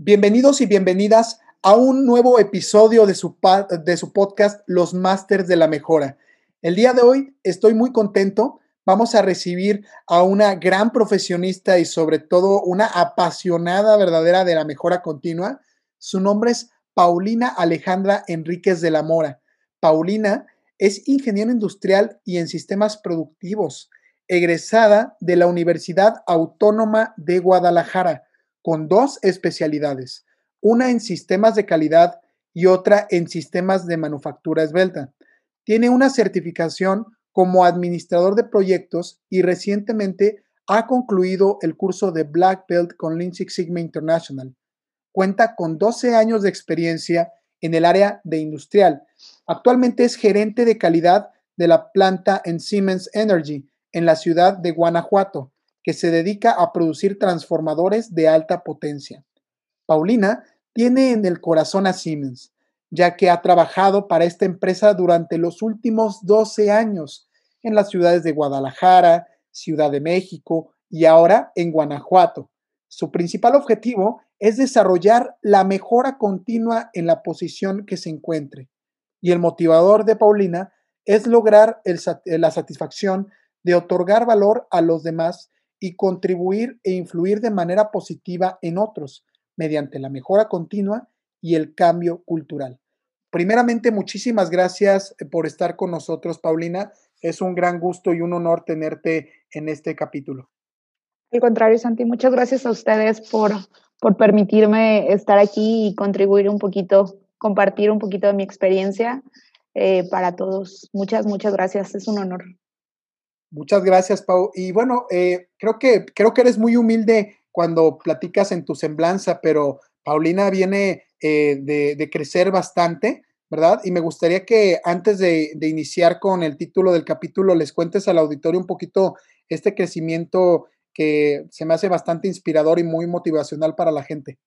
Bienvenidos y bienvenidas a un nuevo episodio de su, de su podcast Los Masters de la Mejora. El día de hoy estoy muy contento. Vamos a recibir a una gran profesionista y sobre todo una apasionada verdadera de la mejora continua. Su nombre es Paulina Alejandra Enríquez de la Mora. Paulina es ingeniero industrial y en sistemas productivos, egresada de la Universidad Autónoma de Guadalajara con dos especialidades, una en sistemas de calidad y otra en sistemas de manufactura esbelta. Tiene una certificación como administrador de proyectos y recientemente ha concluido el curso de Black Belt con Lean Six Sigma International. Cuenta con 12 años de experiencia en el área de industrial. Actualmente es gerente de calidad de la planta en Siemens Energy en la ciudad de Guanajuato que se dedica a producir transformadores de alta potencia. Paulina tiene en el corazón a Siemens, ya que ha trabajado para esta empresa durante los últimos 12 años en las ciudades de Guadalajara, Ciudad de México y ahora en Guanajuato. Su principal objetivo es desarrollar la mejora continua en la posición que se encuentre. Y el motivador de Paulina es lograr la satisfacción de otorgar valor a los demás y contribuir e influir de manera positiva en otros mediante la mejora continua y el cambio cultural. Primeramente, muchísimas gracias eh, por estar con nosotros, Paulina. Es un gran gusto y un honor tenerte en este capítulo. Al contrario, Santi, muchas gracias a ustedes por, por permitirme estar aquí y contribuir un poquito, compartir un poquito de mi experiencia eh, para todos. Muchas, muchas gracias. Es un honor. Muchas gracias, Pau. Y bueno, eh, creo, que, creo que eres muy humilde cuando platicas en tu semblanza, pero Paulina viene eh, de, crecer bastante, ¿verdad? Y me gustaría que antes de, de, iniciar con el título del capítulo, les cuentes al auditorio un poquito este crecimiento que se me hace bastante inspirador y muy motivacional para la gente.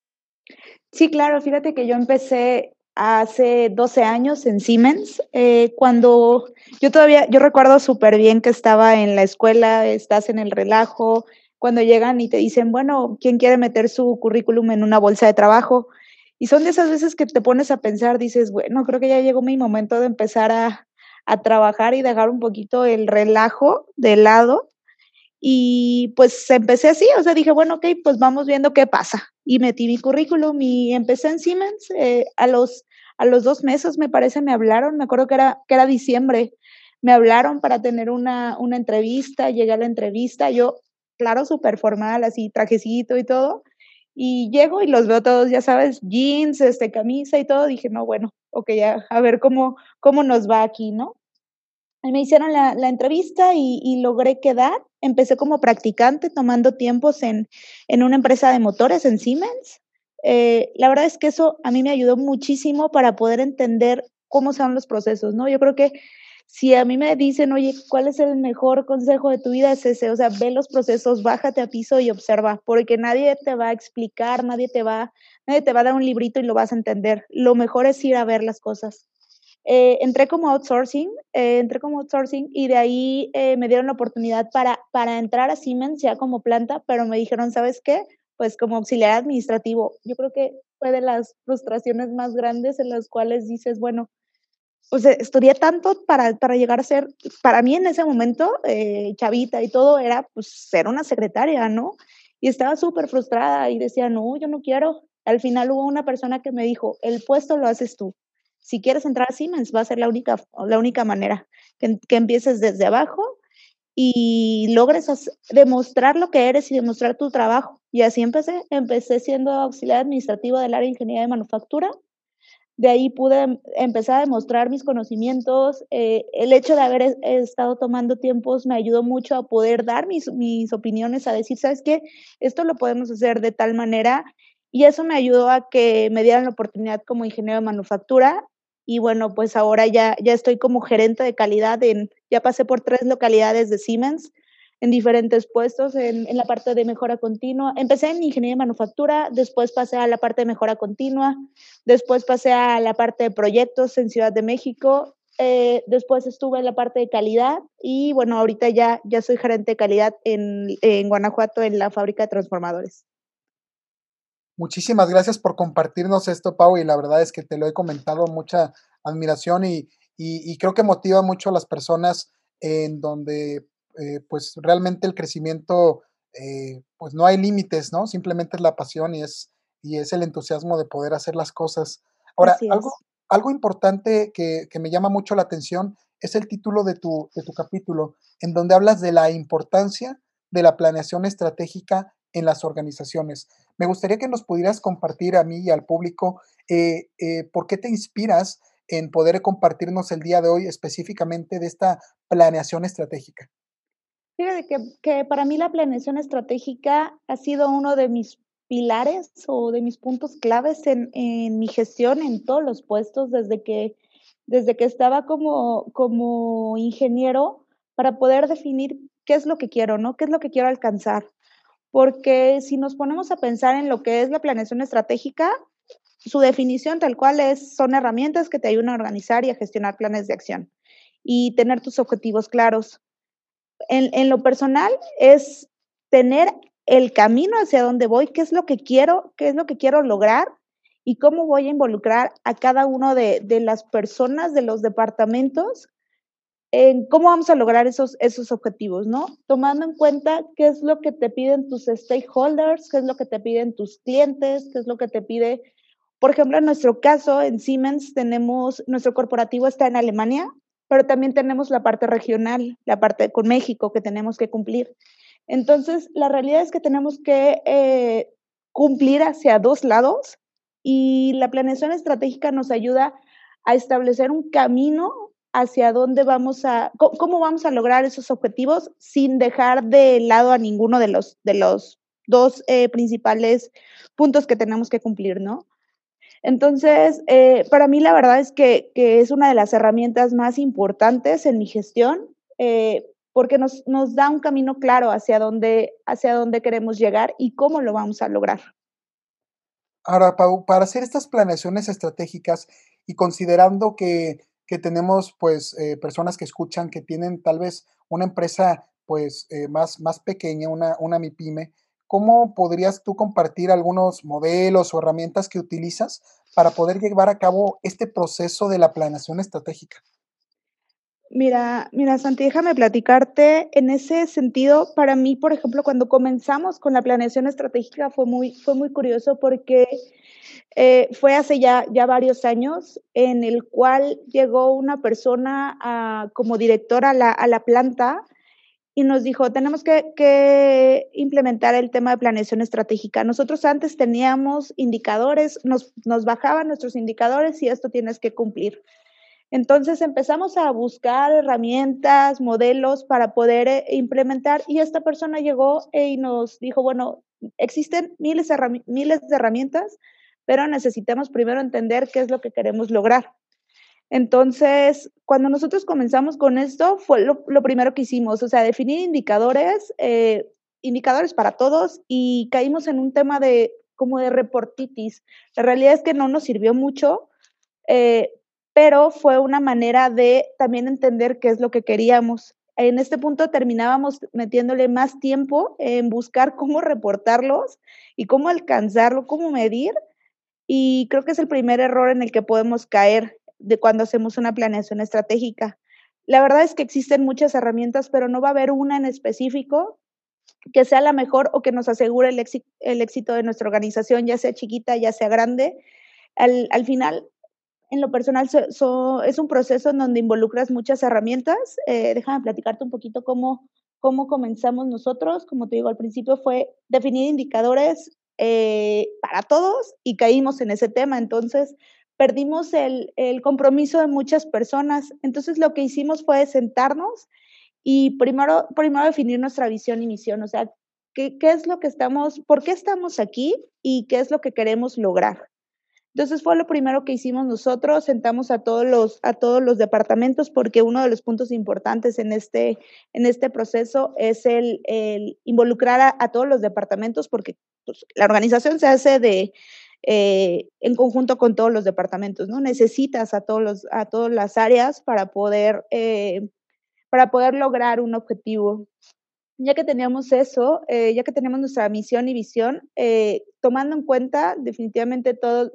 Sí, claro, fíjate que yo empecé hace 12 años en Siemens, eh, cuando yo todavía, yo recuerdo súper bien que estaba en la escuela, estás en el relajo, cuando llegan y te dicen, bueno, ¿quién quiere meter su currículum en una bolsa de trabajo? Y son de esas veces que te pones a pensar, dices, bueno, creo que ya llegó mi momento de empezar a, a trabajar y dejar un poquito el relajo de lado y pues empecé así, o sea, dije, bueno, ok, pues vamos viendo qué pasa. Y metí mi currículum y empecé en Siemens. Eh, a, los, a los dos meses, me parece, me hablaron, me acuerdo que era, que era diciembre, me hablaron para tener una, una entrevista, llegué a la entrevista, yo, claro, súper formal, así, trajecito y todo. Y llego y los veo todos, ya sabes, jeans, este, camisa y todo. Dije, no, bueno, ok, ya, a ver cómo, cómo nos va aquí, ¿no? Me hicieron la, entrevista y, y, logré quedar. Empecé como practicante tomando tiempos en, en una empresa de motores en Siemens. Eh, la verdad es que eso a mí me ayudó muchísimo para poder entender cómo son los procesos, ¿no? Yo creo que si a mí me dicen, oye, ¿cuál es el mejor consejo de tu vida? Es ese, o sea, ve los procesos, bájate a piso y observa, porque nadie te va a explicar, nadie te va, nadie te va a dar un librito y lo vas a entender. Lo mejor es ir a ver las cosas. Eh, entré como outsourcing, eh, entré como outsourcing y de ahí eh, me dieron la oportunidad para, para entrar a Siemens ya como planta, pero me dijeron, ¿sabes qué? Pues como auxiliar administrativo. Yo creo que fue de las frustraciones más grandes en las cuales dices, bueno, pues estudié tanto para, para llegar a ser, para mí en ese momento, chavita y todo, era pues ser una secretaria, ¿no? Y estaba súper frustrada y decía, no, yo no quiero. Al final hubo una persona que me dijo, el puesto lo haces tú si quieres entrar a Siemens, va a ser la única, la única manera, que, empieces desde abajo y logres demostrar lo que eres y demostrar tu trabajo. Y así empecé, empecé siendo auxiliar administrativo del área de ingeniería de manufactura. De ahí pude empezar a demostrar mis conocimientos. Eh, el hecho de haber estado tomando tiempos me ayudó mucho a poder dar mis, mis opiniones, a decir, ¿sabes qué? Esto lo podemos hacer de tal manera. Y eso me ayudó a que me dieran la oportunidad como ingeniero de manufactura. Y bueno, pues ahora ya, ya estoy como gerente de calidad en, ya pasé por tres localidades de Siemens en diferentes puestos en, en, la parte de mejora continua. Empecé en ingeniería de manufactura, después pasé a la parte de mejora continua, después pasé a la parte de proyectos en Ciudad de México, eh, después estuve en la parte de calidad y bueno, ahorita ya, ya soy gerente de calidad en, en Guanajuato en la fábrica de transformadores. Muchísimas gracias por compartirnos esto, Pau, y la verdad es que te lo he comentado, mucha admiración y, y, y creo que motiva mucho a las personas en donde eh, pues realmente el crecimiento, eh, pues no hay límites, ¿no? Simplemente es la pasión y es, y es el entusiasmo de poder hacer las cosas. Ahora, algo, algo importante que, que, me llama mucho la atención es el título de tu, de tu capítulo, en donde hablas de la importancia de la planeación estratégica en las organizaciones. Me gustaría que nos pudieras compartir a mí y al público eh, eh, por qué te inspiras en poder compartirnos el día de hoy específicamente de esta planeación estratégica. Fíjate que, que para mí la planeación estratégica ha sido uno de mis pilares o de mis puntos claves en, en, mi gestión en todos los puestos desde que, desde que estaba como, como ingeniero para poder definir qué es lo que quiero, ¿no? ¿Qué es lo que quiero alcanzar? Porque si nos ponemos a pensar en lo que es la planeación estratégica, su definición tal cual es, son herramientas que te ayudan a organizar y a gestionar planes de acción y tener tus objetivos claros. En, en lo personal es tener el camino hacia dónde voy, qué es lo que quiero, qué es lo que quiero lograr y cómo voy a involucrar a cada uno de, de las personas de los departamentos en cómo vamos a lograr esos, esos objetivos, ¿no? Tomando en cuenta qué es lo que te piden tus stakeholders, qué es lo que te piden tus clientes, qué es lo que te pide, por ejemplo, en nuestro caso, en Siemens tenemos, nuestro corporativo está en Alemania, pero también tenemos la parte regional, la parte con México que tenemos que cumplir. Entonces, la realidad es que tenemos que eh, cumplir hacia dos lados y la planeación estratégica nos ayuda a establecer un camino hacia dónde vamos a, cómo vamos a lograr esos objetivos sin dejar de lado a ninguno de los, de los dos eh, principales puntos que tenemos que cumplir, ¿no? Entonces, eh, para mí la verdad es que, que, es una de las herramientas más importantes en mi gestión, eh, porque nos, nos, da un camino claro hacia dónde, hacia dónde queremos llegar y cómo lo vamos a lograr. Ahora, para hacer estas planeaciones estratégicas y considerando que, que tenemos pues eh, personas que escuchan que tienen tal vez una empresa pues eh, más, más pequeña, una, una MIPYME, ¿cómo podrías tú compartir algunos modelos o herramientas que utilizas para poder llevar a cabo este proceso de la planeación estratégica? Mira, mira, Santi, déjame platicarte. En ese sentido, para mí, por ejemplo, cuando comenzamos con la planeación estratégica fue muy, fue muy curioso porque eh, fue hace ya, ya varios años en el cual llegó una persona a, como directora a la, a la planta y nos dijo, tenemos que, que, implementar el tema de planeación estratégica. Nosotros antes teníamos indicadores, nos, nos bajaban nuestros indicadores y esto tienes que cumplir. Entonces empezamos a buscar herramientas, modelos para poder eh, implementar y esta persona llegó y nos dijo, bueno, existen miles, miles de herramientas, pero necesitamos primero entender qué es lo que queremos lograr. Entonces, cuando nosotros comenzamos con esto, fue lo, lo primero que hicimos, o sea, definir indicadores, eh, indicadores para todos y caímos en un tema de como de reportitis. La realidad es que no nos sirvió mucho, eh, pero fue una manera de también entender qué es lo que queríamos. En este punto terminábamos metiéndole más tiempo en buscar cómo reportarlos y cómo alcanzarlo, cómo medir. Y creo que es el primer error en el que podemos caer de cuando hacemos una planeación estratégica. La verdad es que existen muchas herramientas, pero no va a haber una en específico que sea la mejor o que nos asegure el, éxito, el éxito de nuestra organización, ya sea chiquita, ya sea grande. Al, al final, en lo personal, so, so, es un proceso en donde involucras muchas herramientas. Eh, déjame platicarte un poquito cómo, cómo comenzamos nosotros. Como te digo, al principio fue definir indicadores eh, para todos y caímos en ese tema. Entonces, perdimos el, el, compromiso de muchas personas. Entonces lo que hicimos fue sentarnos y primero, primero definir nuestra visión y misión, o sea, ¿qué, qué es lo que estamos, por qué estamos aquí y qué es lo que queremos lograr. Entonces fue lo primero que hicimos nosotros, sentamos a todos los, a todos los departamentos porque uno de los puntos importantes en este, en este proceso es el, el involucrar a, todos los departamentos porque pues, la organización se hace de, eh, en conjunto con todos los departamentos, ¿no? Necesitas a, todos los, a todas las áreas para poder, eh, para poder lograr un objetivo. Ya que teníamos eso, eh, ya que tenemos nuestra misión y visión, tomando en cuenta definitivamente todo,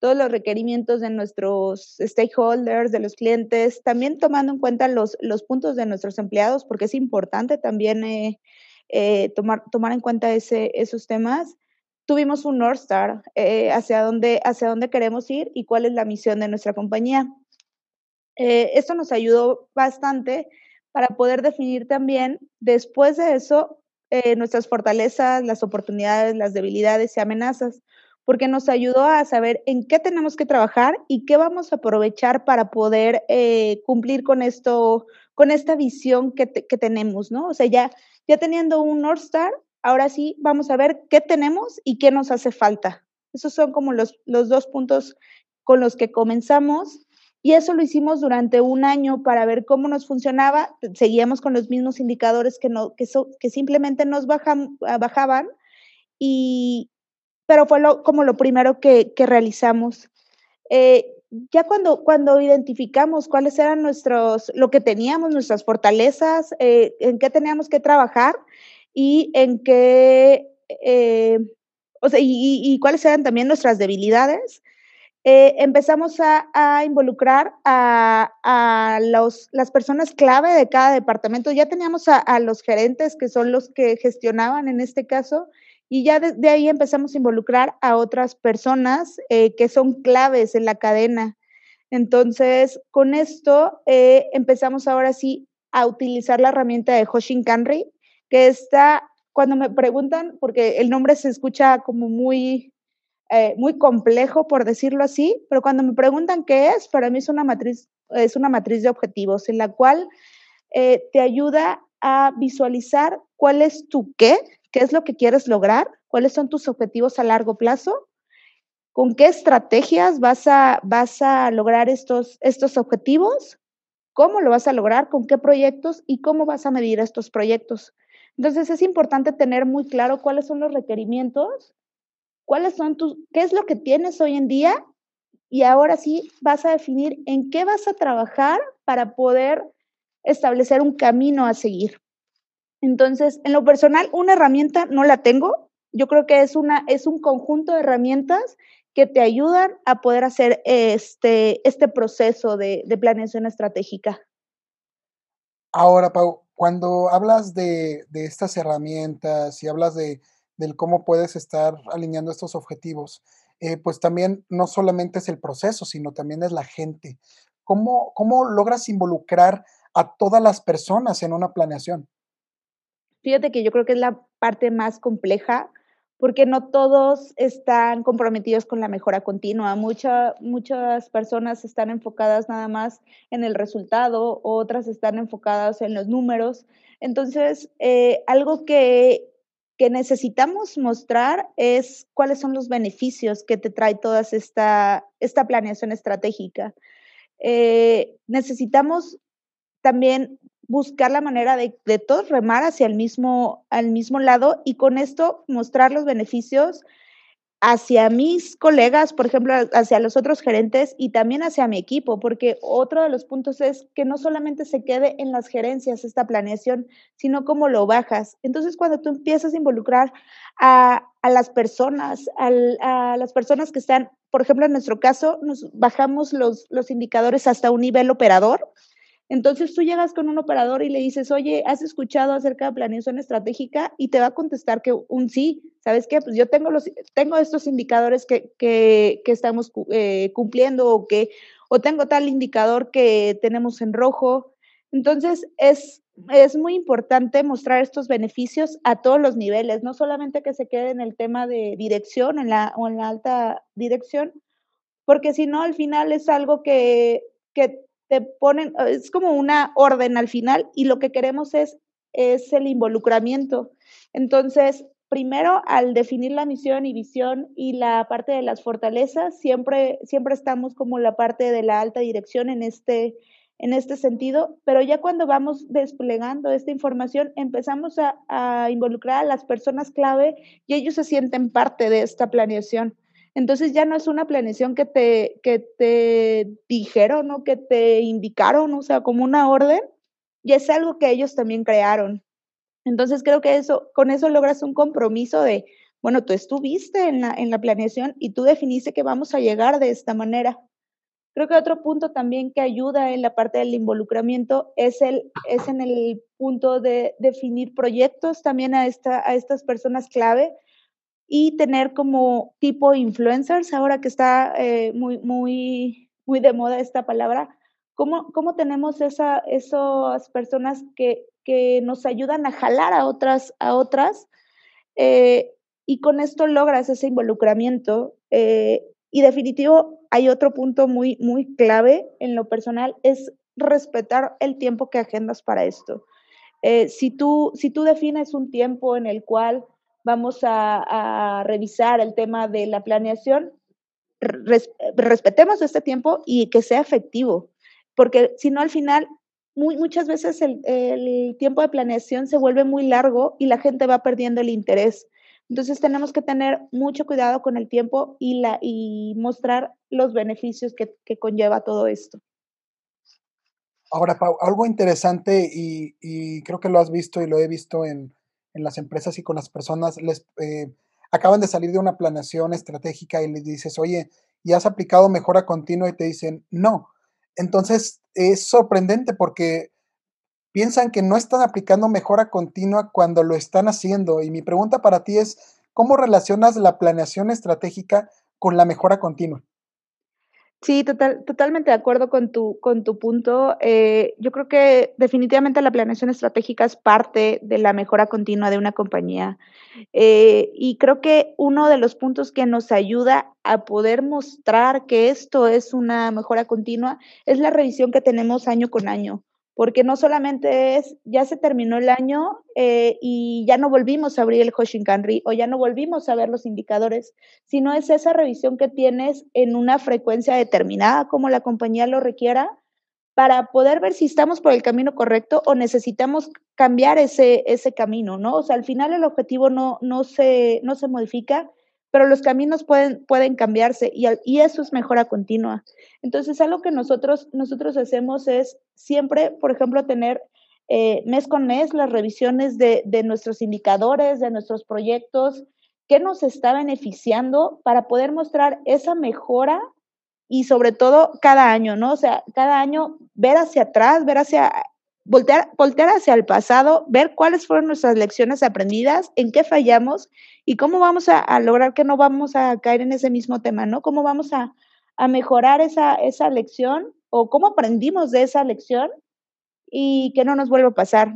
todos los requerimientos de nuestros stakeholders, de los clientes, también tomando en cuenta los, los puntos de nuestros empleados, porque es importante también eh, eh, tomar, tomar en cuenta ese, esos temas. Tuvimos un North Star eh, hacia, dónde, hacia dónde queremos ir y cuál es la misión de nuestra compañía. esto nos ayudó bastante para poder definir también, después de eso, nuestras fortalezas, las oportunidades, las debilidades y amenazas porque nos ayudó a saber en qué tenemos que trabajar y qué vamos a aprovechar para poder eh, cumplir con esto, con esta visión que, tenemos, ¿no? O sea, ya, ya teniendo un North Star, ahora sí vamos a ver qué tenemos y qué nos hace falta. Esos son como los, los dos puntos con los que comenzamos y eso lo hicimos durante un año para ver cómo nos funcionaba. Seguíamos con los mismos indicadores que, no, que, que simplemente nos bajan, bajaban y, pero fue como lo primero que, realizamos. Eh, ya cuando, cuando identificamos cuáles eran nuestros, lo que teníamos, nuestras fortalezas, eh, en qué teníamos que trabajar y en qué, eh, o sea, y, cuáles eran también nuestras debilidades, empezamos a, involucrar a, los, las personas clave de cada departamento. Ya teníamos a, los gerentes, que son los que gestionaban en este caso, y ya de, ahí empezamos a involucrar a otras personas eh, que son claves en la cadena. Entonces, con esto eh, empezamos ahora sí a utilizar la herramienta de Hoshin Kanri, que está, cuando me preguntan, porque el nombre se escucha como muy, eh, muy complejo, por decirlo así, pero cuando me preguntan qué es, para mí es una matriz, es una matriz de objetivos en la cual te ayuda a visualizar cuál es tu qué, qué es lo que quieres lograr, cuáles son tus objetivos a largo plazo, con qué estrategias vas a, vas a lograr estos, estos objetivos, cómo lo vas a lograr, con qué proyectos y cómo vas a medir estos proyectos. Entonces es importante tener muy claro cuáles son los requerimientos, cuáles son tus, qué es lo que tienes hoy en día y ahora sí vas a definir en qué vas a trabajar para poder establecer un camino a seguir. Entonces, en lo personal, una herramienta no la tengo. Yo creo que es, una, es un conjunto de herramientas que te ayudan a poder hacer este, este proceso de, planeación estratégica. Ahora, Pau, cuando hablas de, estas herramientas y hablas de del cómo puedes estar alineando estos objetivos, eh, pues también no solamente es el proceso, sino también es la gente. ¿Cómo, ¿Cómo logras involucrar a todas las personas en una planeación? Fíjate que yo creo que es la parte más compleja porque no todos están comprometidos con la mejora continua. muchas personas están enfocadas nada más en el resultado, otras están enfocadas en los números. Entonces, eh, algo que, que, necesitamos mostrar es cuáles son los beneficios que te trae toda esta, esta planeación estratégica. Eh, necesitamos también buscar la manera de, de, todos remar hacia el mismo, al mismo lado y con esto mostrar los beneficios hacia mis colegas, por ejemplo, hacia los otros gerentes y también hacia mi equipo, porque otro de los puntos es que no solamente se quede en las gerencias esta planeación, sino cómo lo bajas. Entonces, cuando tú empiezas a involucrar a, a las personas, a, a las personas que están, por ejemplo, en nuestro caso, nos bajamos los, los indicadores hasta un nivel operador, entonces tú llegas con un operador y le dices, oye, ¿has escuchado acerca de planeación estratégica? Y te va a contestar que un sí. ¿Sabes qué? Pues yo tengo, los, tengo estos indicadores que, que, estamos eh, cumpliendo o, que, o tengo tal indicador que tenemos en rojo. Entonces es, es muy importante mostrar estos beneficios a todos los niveles, no solamente que se quede en el tema de dirección en la, o en la alta dirección, porque si no, al final es algo que, que te ponen, es como una orden al final y lo que queremos es, es el involucramiento. Entonces, primero, al definir la misión y visión y la parte de las fortalezas, siempre, siempre estamos como la parte de la alta dirección en este, en este sentido, pero ya cuando vamos desplegando esta información, empezamos a, involucrar a las personas clave y ellos se sienten parte de esta planeación. Entonces ya no es una planeación que te, que te dijeron o que te indicaron, o sea, como una orden, y es algo que ellos también crearon. Entonces creo que eso, con eso logras un compromiso de, bueno, tú estuviste en la, en la planeación y tú definiste que vamos a llegar de esta manera. Creo que otro punto también que ayuda en la parte del involucramiento es, el, es en el punto de definir proyectos también a, esta, a estas personas clave y tener como tipo influencers, ahora que está eh, muy, muy, muy de moda esta palabra, ¿cómo, cómo tenemos esa, esas personas que, que nos ayudan a jalar a otras, a otras? Eh, y con esto logras ese involucramiento. Eh, y definitivo, hay otro punto muy, muy clave en lo personal, es respetar el tiempo que agendas para esto. si, tú, si tú defines un tiempo en el cual vamos a, revisar el tema de la planeación, respetemos este tiempo y que sea efectivo, porque si no al final muchas veces el, tiempo de planeación se vuelve muy largo y la gente va perdiendo el interés. Entonces tenemos que tener mucho cuidado con el tiempo y, la, y mostrar los beneficios que, conlleva todo esto. Ahora, Pau, algo interesante y, creo que lo has visto y lo he visto en, en las empresas y con las personas, les eh, acaban de salir de una planeación estratégica y les dices, oye, ¿y has aplicado mejora continua? Y te dicen, no. Entonces es sorprendente porque piensan que no están aplicando mejora continua cuando lo están haciendo. Y mi pregunta para ti es, ¿cómo relacionas la planeación estratégica con la mejora continua? Sí, total, totalmente de acuerdo con tu, con tu punto. Eh, yo creo que definitivamente la planeación estratégica es parte de la mejora continua de una compañía. Eh, y creo que uno de los puntos que nos ayuda a poder mostrar que esto es una mejora continua es la revisión que tenemos año con año porque no solamente es, ya se terminó el año eh, y ya no volvimos a abrir el Hoshinkanri o ya no volvimos a ver los indicadores, sino es esa revisión que tienes en una frecuencia determinada, como la compañía lo requiera, para poder ver si estamos por el camino correcto o necesitamos cambiar ese, ese camino, ¿no? O sea, al final el objetivo no, no, se, no se modifica, pero los caminos pueden, pueden cambiarse y, y, eso es mejora continua. Entonces, algo que nosotros, nosotros hacemos es siempre, por ejemplo, tener eh, mes con mes las revisiones de, de, nuestros indicadores, de nuestros proyectos, qué nos está beneficiando para poder mostrar esa mejora y sobre todo cada año, ¿no? O sea, cada año ver hacia atrás, ver hacia voltear, voltear hacia el pasado, ver cuáles fueron nuestras lecciones aprendidas, en qué fallamos y cómo vamos a, a lograr que no vamos a caer en ese mismo tema, ¿no? Cómo vamos a, a mejorar esa, esa lección o cómo aprendimos de esa lección y que no nos vuelva a pasar.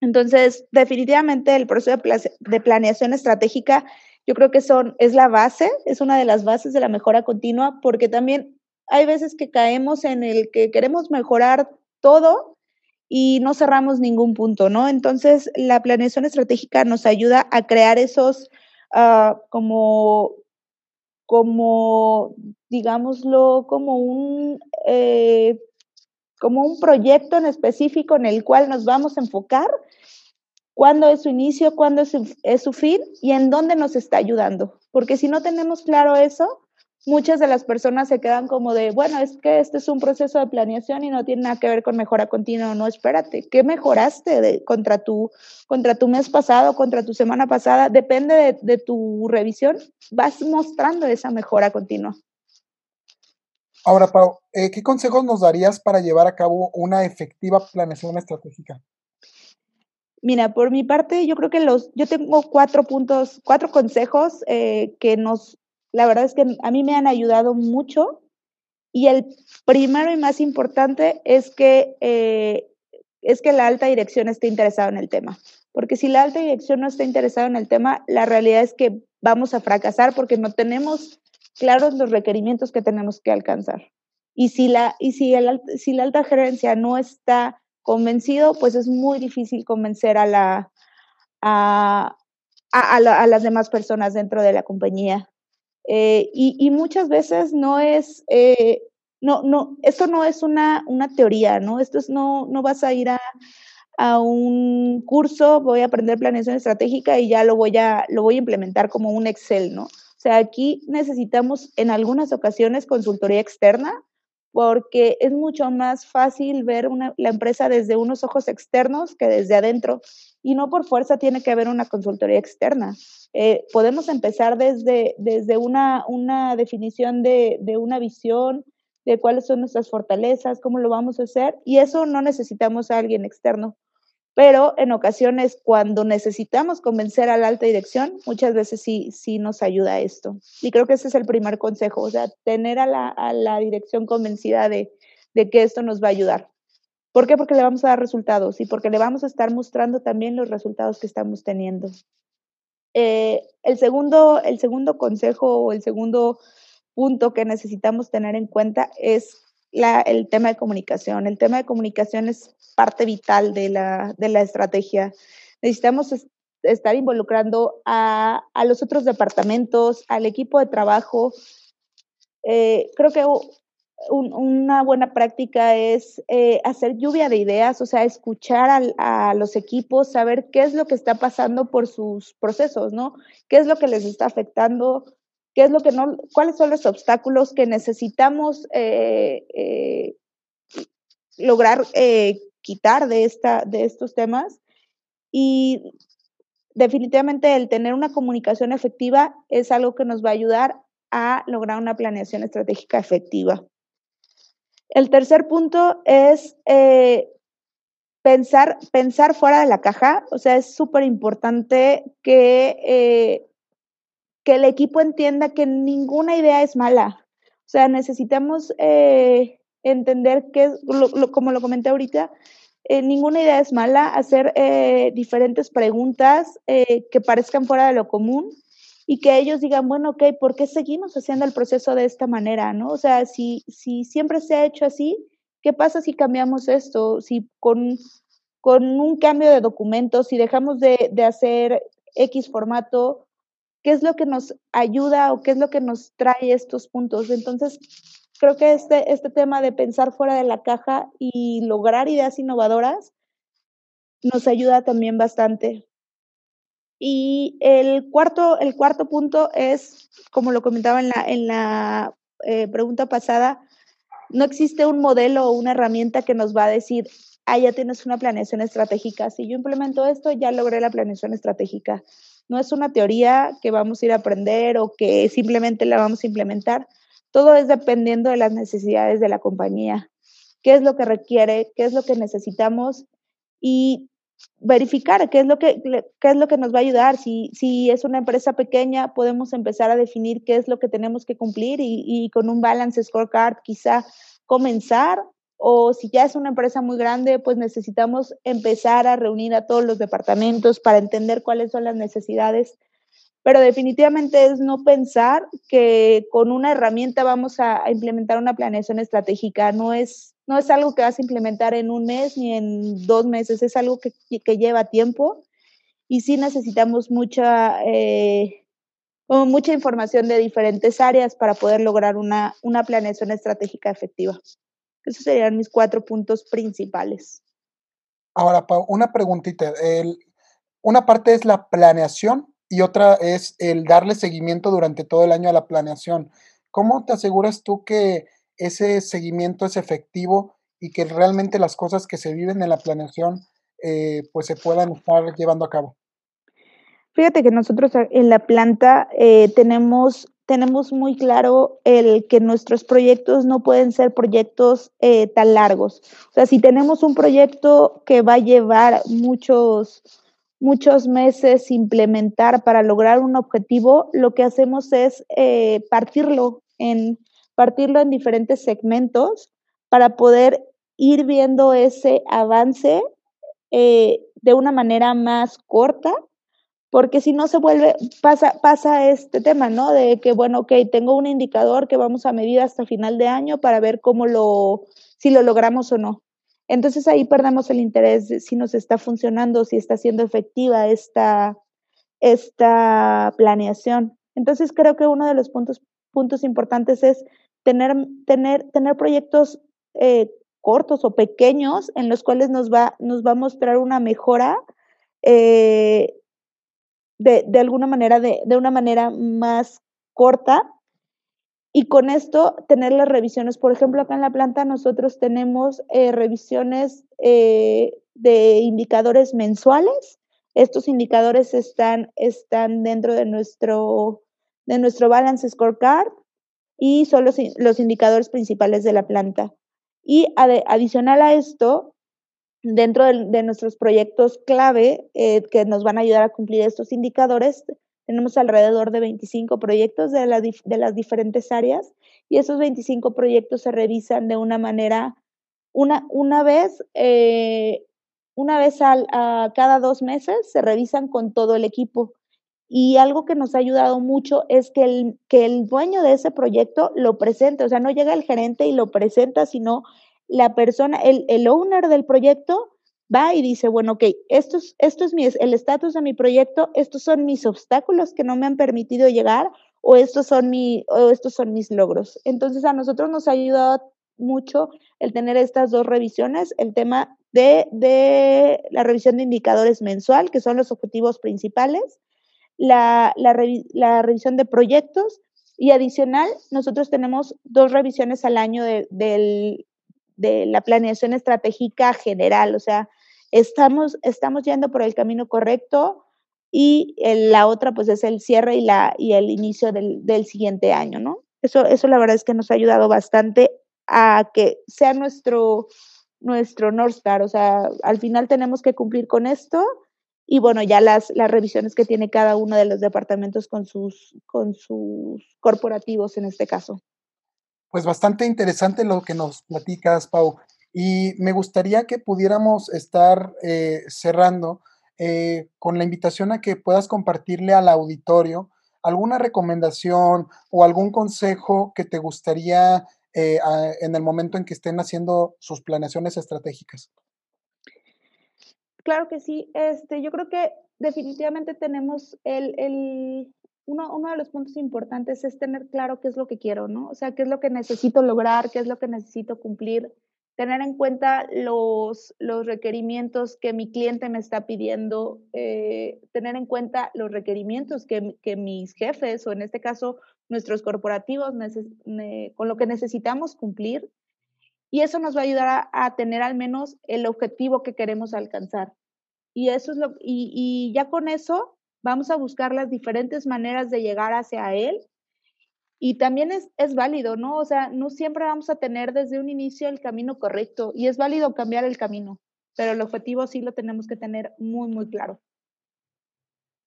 Entonces, definitivamente el proceso de, de planeación estratégica yo creo que son, es la base, es una de las bases de la mejora continua, porque también hay veces que caemos en el que queremos mejorar todo y no cerramos ningún punto, ¿no? Entonces, la planeación estratégica nos ayuda a crear esos uh, como, como, digámoslo, como un, eh, como un proyecto en específico en el cual nos vamos a enfocar, cuándo es su inicio, cuándo es su, es su fin y en dónde nos está ayudando. Porque si no tenemos claro eso, muchas de las personas se quedan como de, bueno, es que este es un proceso de planeación y no tiene nada que ver con mejora continua. No, espérate, ¿qué mejoraste de, contra, tu, contra tu mes pasado, contra tu semana pasada? Depende de, de tu revisión, vas mostrando esa mejora continua. Ahora, Pau, eh, ¿qué consejos nos darías para llevar a cabo una efectiva planeación estratégica? Mira, por mi parte, yo creo que los, yo tengo cuatro puntos, cuatro consejos eh, que nos la verdad es que a mí me han ayudado mucho y el primero y más importante es que, eh, es que la alta dirección esté interesada en el tema. Porque si la alta dirección no está interesada en el tema, la realidad es que vamos a fracasar porque no tenemos claros los requerimientos que tenemos que alcanzar. Y si la, y si el, si la alta gerencia no está convencido, pues es muy difícil convencer a, la, a, a, las demás personas dentro de la compañía. Eh, y, muchas veces no es, eh, no, no, esto no es una, una teoría, ¿no? Esto es, no, no vas a ir a, a un curso, voy a aprender planeación estratégica y ya lo voy a, lo voy a implementar como un Excel, ¿no? O sea, aquí necesitamos en algunas ocasiones consultoría externa porque es mucho más fácil ver una, la empresa desde unos ojos externos que desde adentro y no por fuerza tiene que haber una consultoría externa. Eh, podemos empezar desde, desde una, una definición de, de una visión, de cuáles son nuestras fortalezas, cómo lo vamos a hacer, y eso no necesitamos a alguien externo. Pero en ocasiones, cuando necesitamos convencer a la alta dirección, muchas veces sí, sí nos ayuda esto. Y creo que ese es el primer consejo, o sea, tener a la, a la dirección convencida de, de que esto nos va a ayudar. ¿Por qué? Porque le vamos a dar resultados y porque le vamos a estar mostrando también los resultados que estamos teniendo. Eh, el, segundo, el segundo consejo o el segundo punto que necesitamos tener en cuenta es el tema de comunicación. El tema de comunicación es parte vital de la, de la estrategia. Necesitamos estar involucrando a, a, los otros departamentos, al equipo de trabajo. Eh, creo que una buena práctica es eh, hacer lluvia de ideas, o sea, escuchar a, los equipos, saber qué es lo que está pasando por sus procesos, ¿no? ¿Qué es lo que les está afectando? ¿Qué es lo que no? ¿Cuáles son los obstáculos que necesitamos eh, eh, lograr quitar de, esta, de estos temas? Y definitivamente el tener una comunicación efectiva es algo que nos va a ayudar a lograr una planeación estratégica efectiva. El tercer punto es eh, pensar, pensar fuera de la caja. O sea, es súper importante que, eh, que el equipo entienda que ninguna idea es mala. O sea, necesitamos eh, entender que, como lo comenté ahorita, ninguna idea es mala, hacer diferentes preguntas que parezcan fuera de lo común y que ellos digan, bueno, ok, ¿por qué seguimos haciendo el proceso de esta manera? ¿no? O sea, si, si siempre se ha hecho así, ¿qué pasa si cambiamos esto? Si con, con un cambio de documentos, si dejamos de, de hacer X formato, ¿qué es lo que nos ayuda o qué es lo que nos trae estos puntos? Entonces, creo que este, este tema de pensar fuera de la caja y lograr ideas innovadoras nos ayuda también bastante. Y el cuarto, el cuarto punto es, como lo comentaba en la, en la eh, pregunta pasada, no existe un modelo o una herramienta que nos va a decir, ah, ya tienes una planeación estratégica. Si yo implemento esto, ya logré la planeación estratégica. No es una teoría que vamos a ir a aprender o que simplemente la vamos a implementar. Todo es dependiendo de las necesidades de la compañía. ¿Qué es lo que requiere? ¿Qué es lo que necesitamos? Y verificar qué es lo que, qué es lo que nos va a ayudar. Si, si es una empresa pequeña, podemos empezar a definir qué es lo que tenemos que cumplir y, y con un balance scorecard quizá comenzar. O si ya es una empresa muy grande, pues necesitamos empezar a reunir a todos los departamentos para entender cuáles son las necesidades. Pero definitivamente es no pensar que con una herramienta vamos a, implementar una planeación estratégica. No es, no es algo que vas a implementar en un mes ni en dos meses, es algo que, que lleva tiempo y sí necesitamos mucha, eh, mucha información de diferentes áreas para poder lograr una, una planeación estratégica efectiva. Esos serían mis cuatro puntos principales. Ahora, Pau, una preguntita. El, una parte es la planeación y otra es el darle seguimiento durante todo el año a la planeación. ¿Cómo te aseguras tú que ese seguimiento es efectivo y que realmente las cosas que se viven en la planeación eh, pues se puedan estar llevando a cabo. Fíjate que nosotros en la planta eh, tenemos, tenemos muy claro el que nuestros proyectos no pueden ser proyectos eh, tan largos. O sea, si tenemos un proyecto que va a llevar muchos, muchos meses implementar para lograr un objetivo, lo que hacemos es partirlo en partirlo en diferentes segmentos para poder ir viendo ese avance eh, de una manera más corta porque si no se vuelve, pasa, pasa este tema, ¿no? De que, bueno, ok, tengo un indicador que vamos a medir hasta final de año para ver cómo lo, si lo logramos o no. Entonces ahí perdemos el interés de si nos está funcionando, si está siendo efectiva esta, esta planeación. Entonces creo que uno de los puntos, puntos importantes es tener, tener, tener proyectos eh, cortos o pequeños en los cuales nos va, nos va a mostrar una mejora eh, de, de, alguna manera, de, de, una manera más corta. Y con esto, tener las revisiones. Por ejemplo, acá en la planta nosotros tenemos eh, revisiones eh, de indicadores mensuales. Estos indicadores están, están dentro de nuestro, de nuestro Balance Scorecard y son los, los indicadores principales de la planta. Y ad, adicional a esto, dentro de, de nuestros proyectos clave eh, que nos van a ayudar a cumplir estos indicadores, tenemos alrededor de 25 proyectos de, la, de las diferentes áreas y esos 25 proyectos se revisan de una manera, una, una vez, eh, una vez al, a cada dos meses se revisan con todo el equipo. Y algo que nos ha ayudado mucho es que el, que el dueño de ese proyecto lo presente, o sea, no llega el gerente y lo presenta, sino la persona, el, el owner del proyecto va y dice, bueno, ok, esto es, esto es mi, el estatus de mi proyecto, estos son mis obstáculos que no me han permitido llegar o estos son, mi, o estos son mis logros. Entonces a nosotros nos ha ayudado mucho el tener estas dos revisiones, el tema de, de la revisión de indicadores mensual, que son los objetivos principales, la, la, la revisión de proyectos y adicional, nosotros tenemos dos revisiones al año de, del, de la planeación estratégica general, o sea, estamos, estamos yendo por el camino correcto y la otra pues es el cierre y, la, y el inicio del, del, siguiente año, ¿no? Eso, eso la verdad es que nos ha ayudado bastante a que sea nuestro, nuestro North Star, o sea, al final tenemos que cumplir con esto y bueno, ya las, las revisiones que tiene cada uno de los departamentos con sus, con sus corporativos en este caso. Pues bastante interesante lo que nos platicas, Pau. Y me gustaría que pudiéramos estar eh, cerrando eh, con la invitación a que puedas compartirle al auditorio alguna recomendación o algún consejo que te gustaría eh, en el momento en que estén haciendo sus planeaciones estratégicas. Claro que sí. Este, yo creo que definitivamente tenemos el, el, uno, uno de los puntos importantes es tener claro qué es lo que quiero, ¿no? O sea, qué es lo que necesito lograr, qué es lo que necesito cumplir, tener en cuenta los, los requerimientos que mi cliente me está pidiendo, eh, tener en cuenta los requerimientos que, que, mis jefes o en este caso nuestros corporativos con lo que necesitamos cumplir. Y eso nos va a ayudar a, a, tener al menos el objetivo que queremos alcanzar. Y eso es lo y, y ya con eso vamos a buscar las diferentes maneras de llegar hacia él. Y también es, es válido, ¿no? O sea, no siempre vamos a tener desde un inicio el camino correcto y es válido cambiar el camino, pero el objetivo sí lo tenemos que tener muy, muy claro.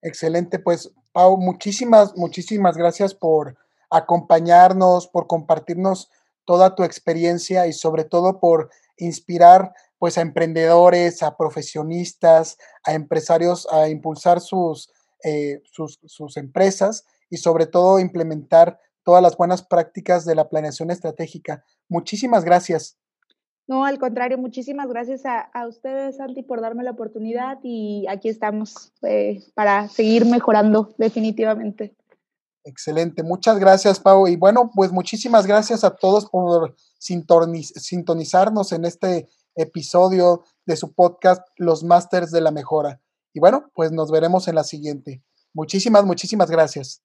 Excelente, pues Pau, muchísimas, muchísimas gracias por acompañarnos, por compartirnos toda tu experiencia y sobre todo por inspirar pues a emprendedores, a profesionistas, a empresarios a impulsar sus eh, sus, sus empresas y sobre todo implementar todas las buenas prácticas de la planeación estratégica. Muchísimas gracias. No, al contrario, muchísimas gracias a, a ustedes, Santi, por darme la oportunidad y aquí estamos eh, para seguir mejorando definitivamente. Excelente, muchas gracias, Pau. Y bueno, pues muchísimas gracias a todos por sintonizarnos en este episodio de su podcast Los Masters de la Mejora. Y bueno, pues nos veremos en la siguiente. Muchísimas, muchísimas gracias.